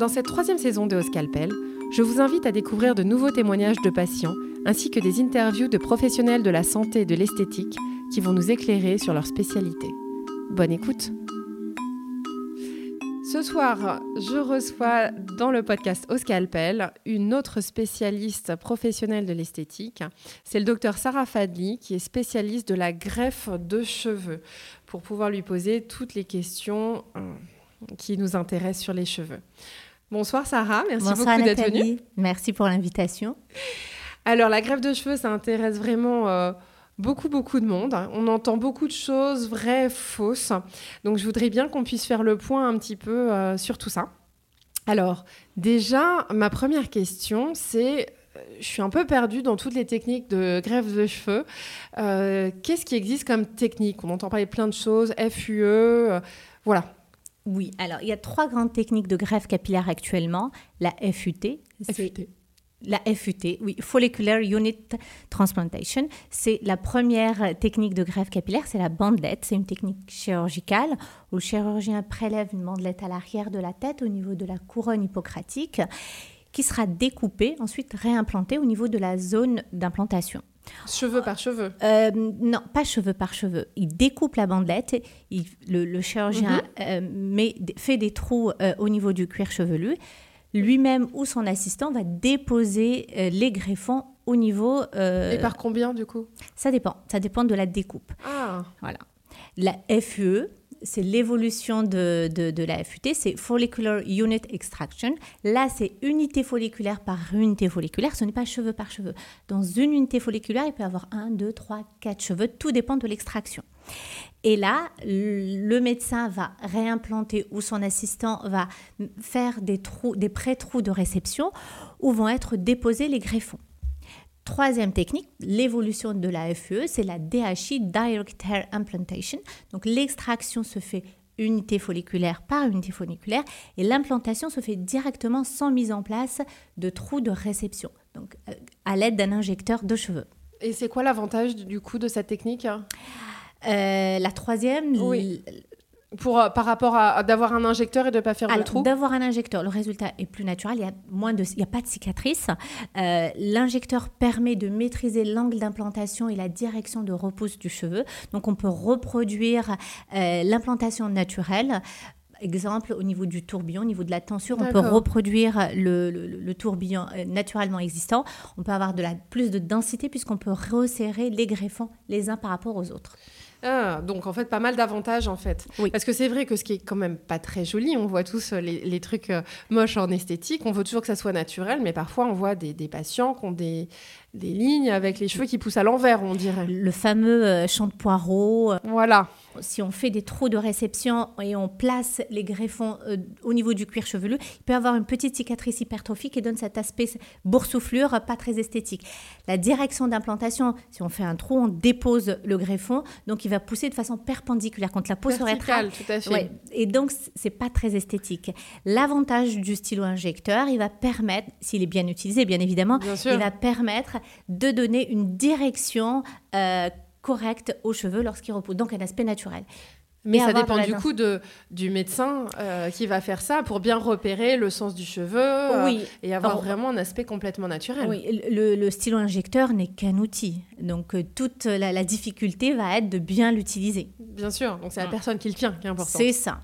Dans cette troisième saison de Oscalpel, je vous invite à découvrir de nouveaux témoignages de patients ainsi que des interviews de professionnels de la santé et de l'esthétique qui vont nous éclairer sur leur spécialité. Bonne écoute Ce soir, je reçois dans le podcast Oscalpel une autre spécialiste professionnelle de l'esthétique. C'est le docteur Sarah Fadli qui est spécialiste de la greffe de cheveux pour pouvoir lui poser toutes les questions euh, qui nous intéressent sur les cheveux. Bonsoir Sarah, merci beaucoup d'être venue. Merci pour l'invitation. Alors la greffe de cheveux, ça intéresse vraiment euh, beaucoup, beaucoup de monde. On entend beaucoup de choses vraies, fausses. Donc je voudrais bien qu'on puisse faire le point un petit peu euh, sur tout ça. Alors déjà, ma première question, c'est euh, je suis un peu perdue dans toutes les techniques de greffe de cheveux. Qu'est-ce qui existe comme technique? On entend parler plein de choses, FUE, voilà. Oui, alors il y a trois grandes techniques de greffe capillaire actuellement. La FUT, FUT. La FUT, oui, Follicular Unit Transplantation, c'est la première technique de greffe capillaire, c'est la bandelette, c'est une technique chirurgicale où le chirurgien prélève une bandelette à l'arrière de la tête au niveau de la couronne hippocratique qui sera découpée, ensuite réimplantée au niveau de la zone d'implantation. Cheveux par cheveux euh, Non, pas cheveux par cheveux. Il découpe la bandelette, le, chirurgien mhm. euh, fait des trous euh, au niveau du cuir chevelu. Lui-même ou son assistant va déposer les greffons au niveau. Et par combien du coup? Ça dépend. Ça dépend de la découpe. Ah. Voilà. La FUE, c'est l'évolution de, de, la FUT, c'est Follicular Unit Extraction. Là, c'est unité folliculaire par unité folliculaire, ce n'est pas cheveu par cheveu. Dans une unité folliculaire, il peut y avoir un, deux, trois, quatre cheveux, tout dépend de l'extraction. Et là, le médecin va réimplanter ou son assistant va faire des trous, des pré-trous de réception où vont être déposés les greffons. Troisième technique, l'évolution de la FE, c'est la DHI, Direct Hair Implantation. Donc l'extraction se fait unité folliculaire par unité folliculaire et l'implantation se fait directement sans mise en place de trous de réception, donc euh, à l'aide d'un injecteur de cheveux. Et c'est quoi l'avantage du coup de cette technique? Euh, La troisième, oui. Pour, euh, par rapport à, d'avoir un injecteur et de ne pas faire de trou D'avoir un injecteur, le résultat est plus naturel, il n'y a, moins de, il y a pas de cicatrices. Euh, l'injecteur permet de maîtriser l'angle d'implantation et la direction de repousse du cheveu. Donc on peut reproduire euh, l'implantation naturelle. Exemple, au niveau du tourbillon, au niveau de la tension, on peut reproduire le, le, tourbillon naturellement existant. On peut avoir de la, plus de densité puisqu'on peut resserrer les greffons les uns par rapport aux autres. Ah, donc en fait pas mal d'avantages en fait. Oui. Parce que c'est vrai que ce qui est quand même pas très joli, on voit tous euh, les, trucs euh, moches en esthétique, on veut toujours que ça soit naturel, mais parfois on voit des, des patients qui ont des, des lignes avec les cheveux qui poussent à l'envers, on dirait. Le fameux euh, champ de poireau. Voilà. Si on fait des trous de réception et on place les greffons euh, au niveau du cuir chevelu, il peut avoir une petite cicatrice hypertrophique qui donne cet aspect boursouflure pas très esthétique. La direction d'implantation, si on fait un trou, on dépose le greffon, donc il va pousser de façon perpendiculaire contre la peau très tout à fait. Et donc c'est pas très esthétique. L'avantage du stylo injecteur, il va permettre, s'il est bien utilisé bien évidemment, il va permettre de donner une direction euh, correcte aux cheveux lorsqu'ils reposent, donc un aspect naturel. Mais ça dépend du coup de, du médecin euh, qui va faire ça pour bien repérer le sens du cheveu euh, et avoir vraiment un aspect complètement naturel. Oui, le, stylo injecteur n'est qu'un outil. Donc euh, toute la, difficulté va être de bien l'utiliser. Bien sûr, donc c'est la personne qui le tient qui est important. C'est ça.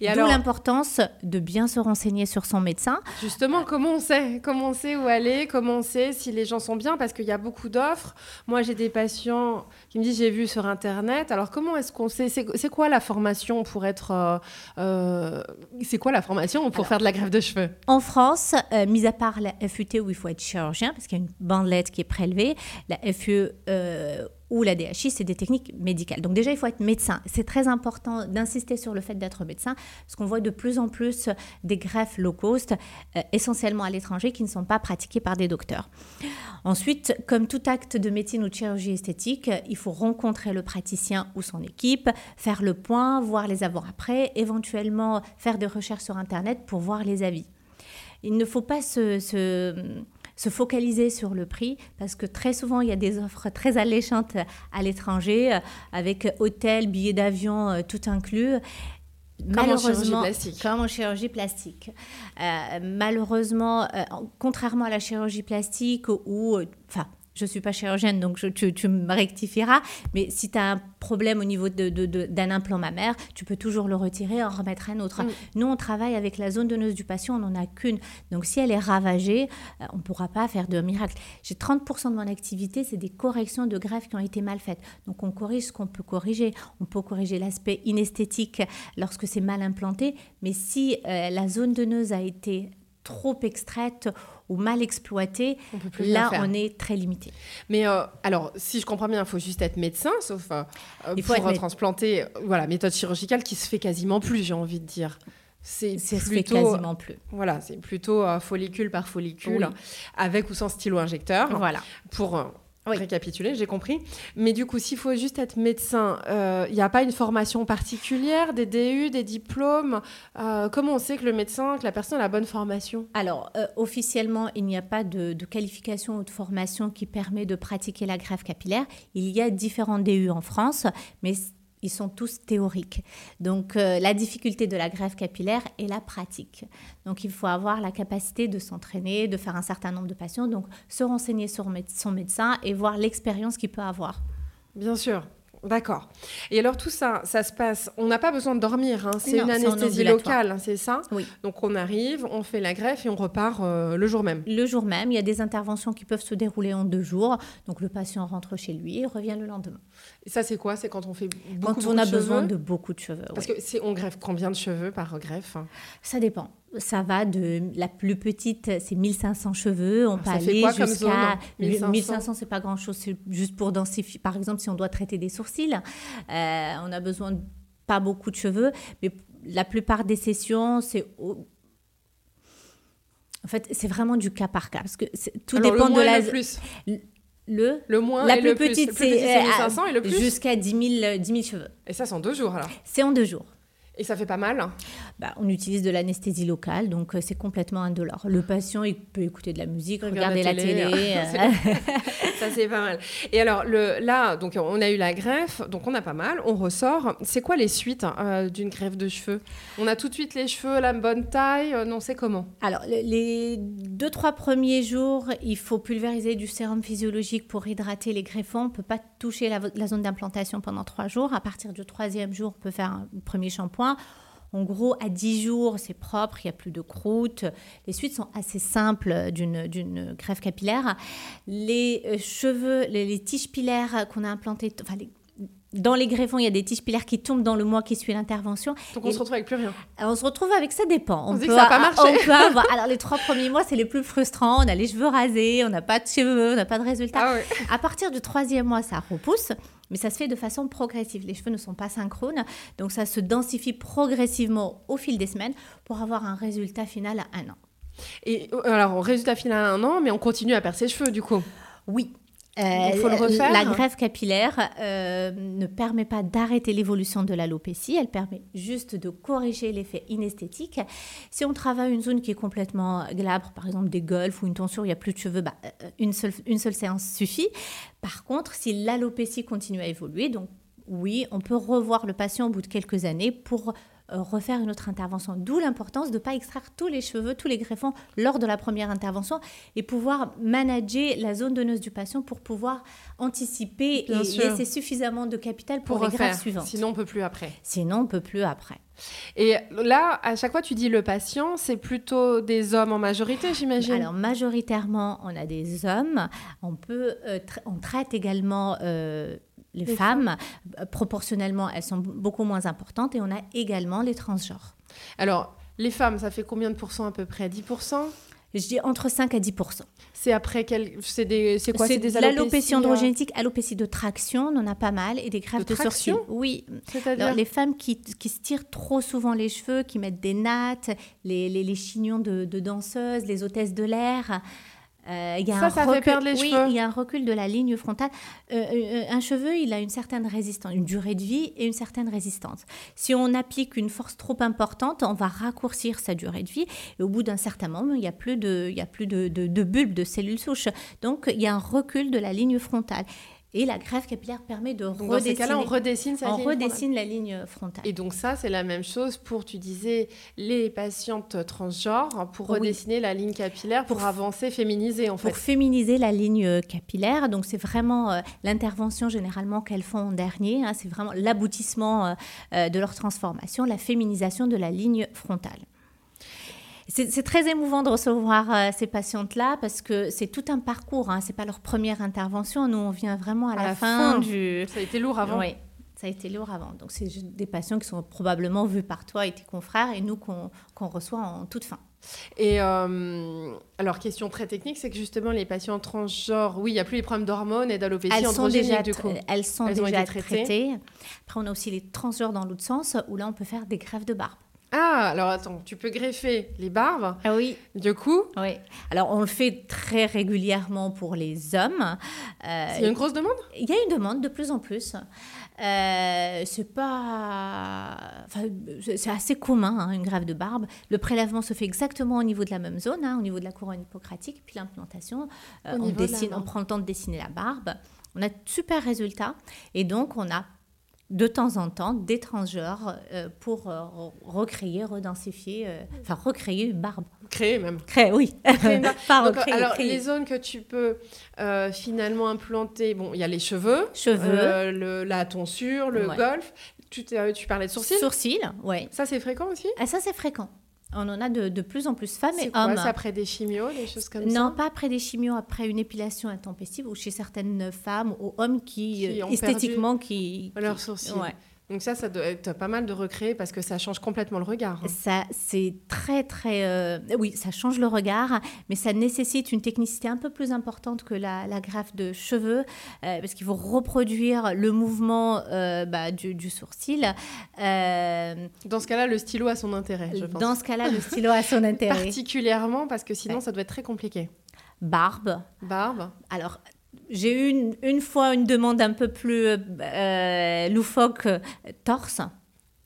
Et D'où l'importance de bien se renseigner sur son médecin. Justement, comment on sait Comment on sait où aller Comment on sait si les gens sont bien? Parce qu'il y a beaucoup d'offres. Moi, j'ai des patients qui me disent j'ai vu sur Internet. Alors comment est-ce qu'on sait? C'est quoi la formation pour être. Euh, euh, c'est quoi la formation pour faire de la greffe de cheveux? En France, euh, mis à part la FUT où il faut être chirurgien, parce qu'il y a une bandelette qui est prélevée, la FUE ou la DHI, c'est des techniques médicales. Donc déjà, il faut être médecin. C'est très important d'insister sur le fait d'être médecin, parce qu'on voit de plus en plus des greffes low cost, euh, essentiellement à l'étranger, qui ne sont pas pratiquées par des docteurs. Ensuite, comme tout acte de médecine ou de chirurgie esthétique, il faut rencontrer le praticien ou son équipe, faire le point, voir les avant-après, éventuellement faire des recherches sur Internet pour voir les avis. Il ne faut pas se se focaliser sur le prix parce que très souvent, il y a des offres très alléchantes à l'étranger avec hôtel, billets d'avion, euh, tout inclus. malheureusement, plastique. comme en chirurgie plastique. Euh, malheureusement, euh, contrairement à la chirurgie plastique où, euh, enfin, je ne suis pas chirurgienne, donc je, tu, tu, me rectifieras. Mais si tu as un problème au niveau d'un de, de, implant mammaire, tu peux toujours le retirer et en remettre un autre. Mm. Nous, on travaille avec la zone donneuse du patient, on n'en a qu'une. Donc, si elle est ravagée, euh, on ne pourra pas faire de miracle. J'ai 30% de mon activité, c'est des corrections de greffes qui ont été mal faites. Donc, on corrige ce qu'on peut corriger. On peut corriger l'aspect inesthétique lorsque c'est mal implanté. Mais si euh, la zone donneuse a été trop extraite ou mal exploité, là, on est très limité. Mais euh, alors, si je comprends bien, il faut juste être médecin, sauf euh, il faut pour être transplanter, voilà, méthode chirurgicale qui se fait quasiment plus, j'ai envie de dire. C'est plutôt, se fait quasiment plus. Voilà, c'est plutôt euh, follicule par follicule, avec ou sans stylo injecteur. Voilà. Pour récapituler, j'ai compris. Mais du coup, s'il faut juste être médecin, il euh, n'y a pas une formation particulière, des DU, des diplômes euh, Comment on sait que le médecin, que la personne a la bonne formation? Alors, euh, officiellement, il n'y a pas de, de, qualification ou de formation qui permet de pratiquer la greffe capillaire. Il y a différents DU en France, mais ils sont tous théoriques. Donc euh, la difficulté de la greffe capillaire est la pratique. Donc il faut avoir la capacité de s'entraîner, de faire un certain nombre de patients, donc se renseigner sur son médecin et voir l'expérience qu'il peut avoir. Bien sûr. D'accord. Et alors tout ça, ça se passe, on n'a pas besoin de dormir, hein. c'est une anesthésie locale, hein, c'est ça Oui. Donc on arrive, on fait la greffe et on repart euh, le jour même. Le jour même, il y a des interventions qui peuvent se dérouler en deux jours. Donc le patient rentre chez lui et revient le lendemain. Et ça c'est quoi? C'est quand on fait beaucoup, Quand on a besoin de beaucoup de cheveux. Parce que c'est on greffe combien de cheveux par greffe? Ça dépend ça va de la plus petite, c'est 1500 cheveux. On peut aller jusqu'à 1500, 1500 c'est pas grand chose, c'est juste pour densifier. Par exemple, si on doit traiter des sourcils, euh, on a besoin de pas beaucoup de cheveux, mais la plupart des sessions, c'est en fait, c'est vraiment du cas par cas parce que tout dépend de la. Le plus? Le, le moins la et plus le petite, c'est 1500 et le plus? jusqu'à 10 000, 10 000 cheveux. Et ça, c'est en deux jours alors? C'est en deux jours. Et ça fait pas mal bah, On utilise de l'anesthésie locale, donc euh, c'est complètement indolore. Le patient, il peut écouter de la musique, regarder la télé. Euh. ça, c'est pas mal. Et alors, le, là, donc, on a eu la greffe, donc on a pas mal, on ressort. C'est quoi les suites euh, d'une greffe de cheveux? On a tout de suite les cheveux, la bonne taille, non, c'est comment? Alors, les deux, trois premiers jours, il faut pulvériser du sérum physiologique pour hydrater les greffons. On ne peut pas toucher la, la zone d'implantation pendant trois jours. À partir du troisième jour, on peut faire un premier shampoing. En gros, à 10 jours, c'est propre, il n'y a plus de croûte. Les suites sont assez simples d'une greffe capillaire. Les euh, cheveux, les, tiges pilaires qu'on a implantées, enfin dans les greffons, il y a des tiges pilaires qui tombent dans le mois qui suit l'intervention. Donc on se retrouve avec plus rien. On se retrouve avec ça dépend. On, on dit que ça n'a pas marché. On peut avoir. Alors les trois premiers mois, c'est les plus frustrants. On a les cheveux rasés, on n'a pas de cheveux, on n'a pas de résultat. Ah à partir du troisième mois, ça repousse. Mais ça se fait de façon progressive. Les cheveux ne sont pas synchrones, donc ça se densifie progressivement au fil des semaines pour avoir un résultat final à un an. Et euh, alors, résultat final à un an, mais on continue à perdre ses cheveux du coup Oui, il faut le euh, refaire. La greffe capillaire euh, ne permet pas d'arrêter l'évolution de l'alopécie, elle permet juste de corriger l'effet inesthétique. Si on travaille une zone qui est complètement glabre, par exemple des golfs ou une tonsure, il n'y a plus de cheveux, bah, euh, une, seule, une seule séance suffit. Par contre, si l'alopécie continue à évoluer, donc oui, on peut revoir le patient au bout de quelques années pour refaire une autre intervention. D'où l'importance de ne pas extraire tous les cheveux, tous les greffons lors de la première intervention et pouvoir manager la zone donneuse du patient pour pouvoir anticiper et laisser suffisamment de capital pour, les greffes suivantes. Sinon, on ne peut plus après. Sinon, on ne peut plus après. Et là, à chaque fois, tu dis le patient, c'est plutôt des hommes en majorité, j'imagine Alors, majoritairement, on a des hommes. On, peut, euh, on traite également euh, les, femmes, euh, proportionnellement, elles sont beaucoup moins importantes et on a également les transgenres. Alors, les femmes, ça fait combien de pourcents à peu près? 10% je dis entre 5 à 10% C'est après quel c'est des c'est quoi? C'est des l'alopécie euh androgénétique, alopécie de traction, on en a pas mal et des greffes de, sourcils. Oui. C'est-à-dire? Les femmes qui, qui, se tirent trop souvent les cheveux, qui mettent des nattes, les, les, les chignons de, de danseuses, les hôtesses de l'air. Euh, il y a ça, un ça recul, fait perdre les oui, cheveux. il y a un recul de la ligne frontale. Euh, euh, un cheveu, il a une certaine résistance, une durée de vie et une certaine résistance. Si on applique une force trop importante, on va raccourcir sa durée de vie et au bout d'un certain moment, il n'y a plus de, il y a plus de, de, de bulbes, de cellules souches. Donc, il y a un recul de la ligne frontale. Et la greffe capillaire permet de Donc, dans ces redessiner, cas-là, on redessine sa on ligne frontale. redessine la ligne frontale. Et donc ça, c'est la même chose pour, tu disais, les patientes transgenres, pour Oui. redessiner la ligne capillaire, pour, Pour- avancer, féminiser en fait. pour féminiser la ligne euh, capillaire. Donc c'est vraiment euh, l'intervention généralement qu'elles font en dernier. hein. c'est vraiment l'aboutissement euh, de leur transformation, la féminisation de la ligne frontale. C'est très émouvant de recevoir euh, ces patientes-là parce que c'est tout un parcours. Hein. C'est pas leur première intervention. Nous, on vient vraiment à, la, la fin, fin. du. Ça a été lourd avant. Oui, ça a été lourd avant. Donc c'est des patients qui sont probablement vus par toi et tes confrères et nous qu'on reçoit en toute fin. Et euh, alors, question très technique, c'est que justement, les patients transgenres, oui, il n'y a plus les problèmes d'hormones et d'alopécie Elles sont androgénique déjà, du coup. elles sont Elles déjà traitées. traitées. Après, on a aussi les transgenres dans l'autre sens, où là, on peut faire des greffes de barbe. Ah, alors attends, tu peux greffer les barbes, Ah oui, du coup, oui. Alors, on le fait très régulièrement pour les hommes. Euh, il y a une grosse demande? Il y a une demande de plus en plus. Euh, c'est pas, enfin, c'est assez commun hein, une greffe de barbe. Le prélèvement se fait exactement au niveau de la même zone, hein, au niveau de la couronne hippocratique, puis l'implantation. euh, on de dessine, on prend le temps de dessiner la barbe. On a de super résultats et donc on a de temps en temps des transgenres euh, pour euh, re- recréer, redensifier, euh, enfin recréer une barbe. Créer même. Créer, oui. Créer une barbe. Pas Donc, recréer, alors, créer. les zones que tu peux finalement implanter, bon, il y a les cheveux, Cheveux, le, la tonsure, le Ouais. golf. Tu parlais de sourcils sourcils, ouais. Ça, c'est fréquent aussi? Ah, ça c'est fréquent. On en a de, de plus en plus femmes et quoi hommes. C'est après des chimios, des choses comme non, ça pas après des chimios, après une épilation intempestive ou chez certaines femmes ou hommes qui, Qui euh, esthétiquement, qui, Leurs qui- sourcils. ouais. Donc ça, ça doit être pas mal de recréer parce que ça change complètement le regard. hein. Ça, c'est très, très. euh, Oui, ça change le regard, mais ça nécessite une technicité un peu plus importante que la, la greffe de cheveux, euh, parce qu'il faut reproduire le mouvement euh, bah, du, du sourcil. Dans ce cas-là, le stylo a son intérêt, je pense. dans ce cas-là, le stylo a son intérêt. Particulièrement parce que sinon, Ouais. ça doit être très compliqué. Barbe. Barbe. Alors, j'ai eu une, une fois une demande un peu plus euh, euh, loufoque, euh, torse.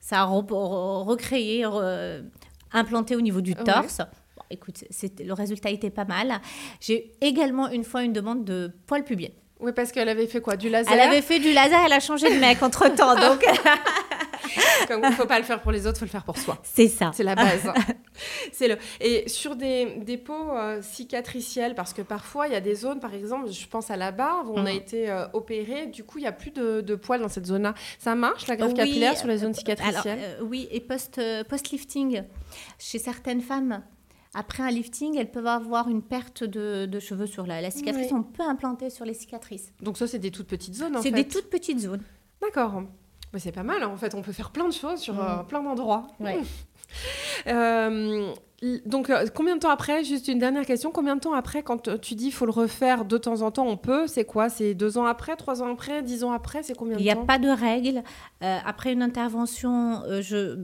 Ça a re- re- recréé, re- implanté au niveau du Ouais. torse. Bon, écoute, le résultat était pas mal. J'ai également une fois une demande de poils pubiens. Oui, parce qu'elle avait fait quoi? Du laser? Elle avait fait du laser, elle a changé de mec entre-temps, donc Comme il ne faut pas le faire pour les autres, il faut le faire pour soi. c'est ça. C'est la base. c'est le... Et sur des, des peaux euh, cicatricielles, parce que parfois, il y a des zones, par exemple, je pense à la barbe, où on a Mhm. été euh, opéré, du coup, il n'y a plus de, de poils dans cette zone-là. Ça marche, la greffe Oui, capillaire sur les zones Alors, cicatricielles euh, oui, et post, euh, post-lifting, chez certaines femmes, après un lifting, elles peuvent avoir une perte de, de cheveux sur la, la cicatrice. Oui. On peut implanter sur les cicatrices. Donc ça, c'est des toutes petites zones, en C'est fait. des toutes petites zones. D'accord. Mais c'est pas mal, hein. en fait, on peut faire plein de choses sur euh, Mm. plein d'endroits. Ouais. Euh, donc, euh, combien de temps après, juste une dernière question, combien de temps après, quand tu dis faut le refaire de temps en temps, on peut, c'est quoi C'est deux ans après, trois ans après, dix ans après, c'est combien de Il n'y a temps pas de règle. Euh, après une intervention, euh, je,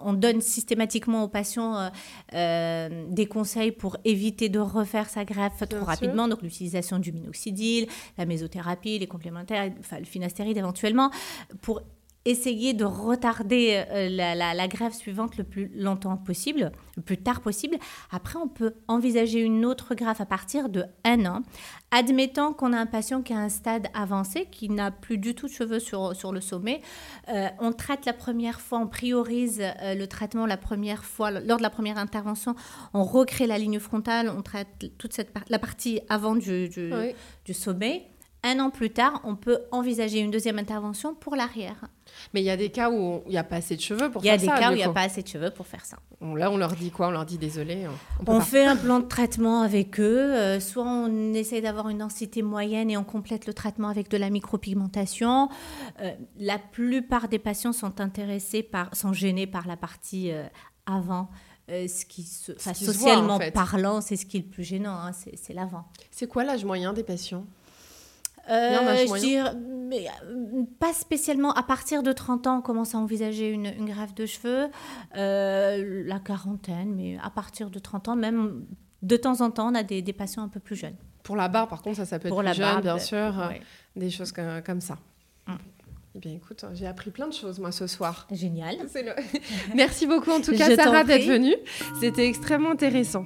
on donne systématiquement aux patients euh, des conseils pour éviter de refaire sa greffe trop sûr. rapidement. Donc l'utilisation du minoxidil, la mésothérapie, les complémentaires, enfin le finastéride éventuellement, pour essayer de retarder euh, la, la- la greffe suivante le plus longtemps possible, le plus tard possible. Après, on peut envisager une autre greffe à partir de un an. Admettons qu'on a un patient qui a un stade avancé, qui n'a plus du tout de cheveux sur, sur le sommet. Euh, on traite la première fois, on priorise euh, le traitement la première fois. Lors de la première intervention, on recrée la ligne frontale, on traite toute cette par- la partie avant du, du, Oui. du sommet. Un an plus tard, on peut envisager une deuxième intervention pour l'arrière. Mais il y a des cas où il n'y a pas assez de cheveux pour Il y a faire des ça. cas où il n'y a pas assez de cheveux pour faire ça. Là, on leur dit quoi? On leur dit désolé. On, fait un plan de traitement avec eux. euh, soit on essaie d'avoir une densité moyenne et on complète le traitement avec de la micropigmentation. Euh, la plupart des patients sont intéressés par, sont gênés par la partie euh, avant. ce qui, se, enfin, qui se voit, socialement en fait. parlant, c'est ce qui est le plus gênant, hein, c'est l'avant. C'est quoi l'âge moyen des patients? Euh, je dirais, mais, euh, pas spécialement. À partir de 30 ans, on commence à envisager une, une greffe de cheveux. Euh, la quarantaine, mais à partir de 30 ans, même de temps en temps, on a des, des patients un peu plus jeunes. Pour la barbe, par contre, ça, ça peut être Pour plus la jeune, barbe, bien sûr. euh, Ouais. Des choses que- comme ça. Mm. Eh bien, écoute, j'ai appris plein de choses, moi, ce soir. Génial. Le- Merci beaucoup, en tout cas, Sarah, d'être venue. C'était extrêmement intéressant.